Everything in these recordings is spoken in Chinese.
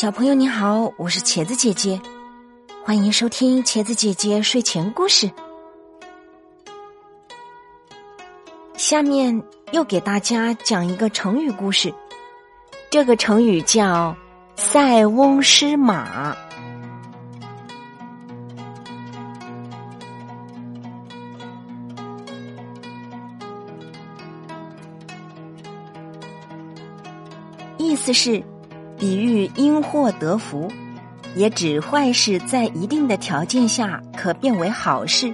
小朋友你好，我是茄子姐姐，欢迎收听茄子姐姐睡前故事。下面又给大家讲一个成语故事，这个成语叫“塞翁失马”。意思是。比喻因祸得福，也指坏事在一定的条件下可变为好事，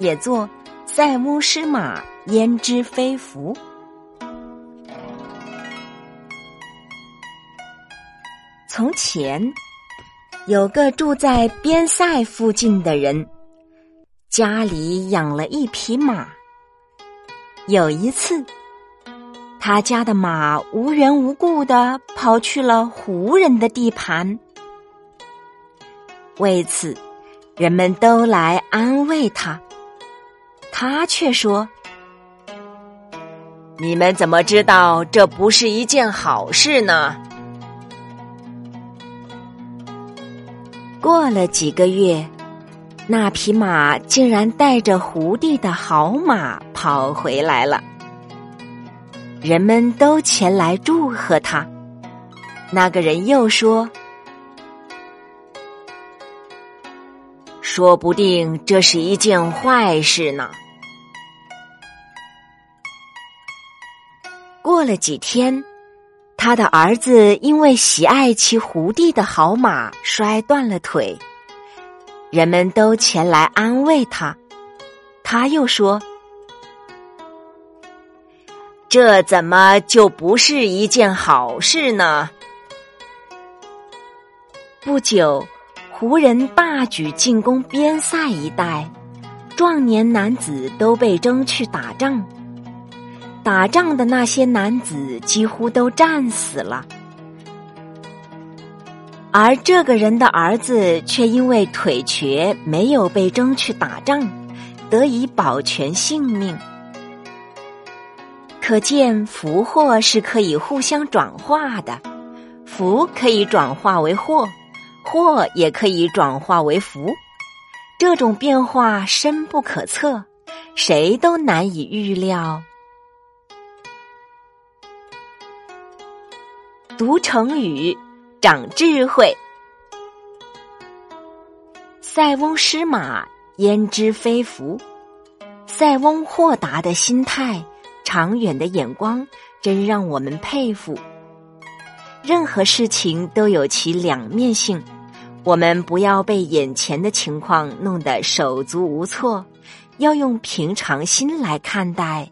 也作“塞翁失马，焉知非福”。从前有个住在边塞附近的人，家里养了一匹马。有一次。他家的马无缘无故的跑去了胡人的地盘，为此，人们都来安慰他，他却说：“你们怎么知道这不是一件好事呢？”过了几个月，那匹马竟然带着胡地的好马跑回来了。人们都前来祝贺他。那个人又说：“说不定这是一件坏事呢。”过了几天，他的儿子因为喜爱骑胡地的好马，摔断了腿。人们都前来安慰他。他又说。这怎么就不是一件好事呢？不久，胡人大举进攻边塞一带，壮年男子都被征去打仗。打仗的那些男子几乎都战死了，而这个人的儿子却因为腿瘸，没有被征去打仗，得以保全性命。可见福祸是可以互相转化的，福可以转化为祸，祸也可以转化为福，这种变化深不可测，谁都难以预料。读成语，长智慧。塞翁失马，焉知非福？塞翁豁达的心态。长远的眼光真让我们佩服。任何事情都有其两面性，我们不要被眼前的情况弄得手足无措，要用平常心来看待。